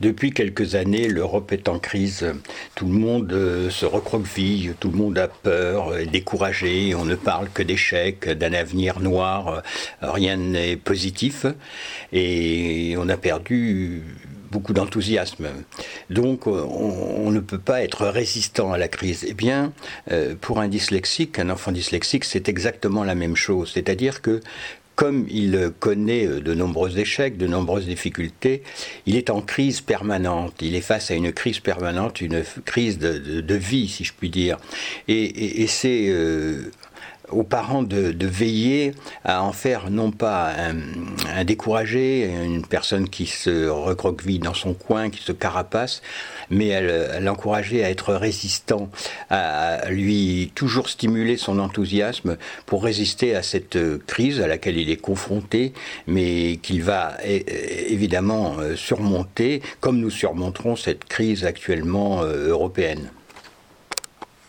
Depuis quelques années, l'Europe est en crise. Tout le monde euh, se recroqueville, tout le monde a peur, est découragé. On ne parle que d'échecs, d'un avenir noir. Rien n'est positif. Et on a perdu beaucoup d'enthousiasme. Donc on, ne peut pas être résistant à la crise. Eh bien, euh, pour un dyslexique, un enfant dyslexique, c'est exactement la même chose. C'est-à-dire que comme il connaît euh, de nombreux échecs, de nombreuses difficultés, il est en crise permanente. Il est face à une crise permanente, une crise de, vie, si je puis dire. Et, c'est euh, aux parents de, veiller à en faire non pas un, découragé, une personne qui se recroqueville dans son coin, qui se carapace, mais à l'encourager à être résistant, à lui toujours stimuler son enthousiasme pour résister à cette crise à laquelle il est confronté, mais qu'il va évidemment euh, surmonter, comme nous surmonterons cette crise actuellement euh, européenne.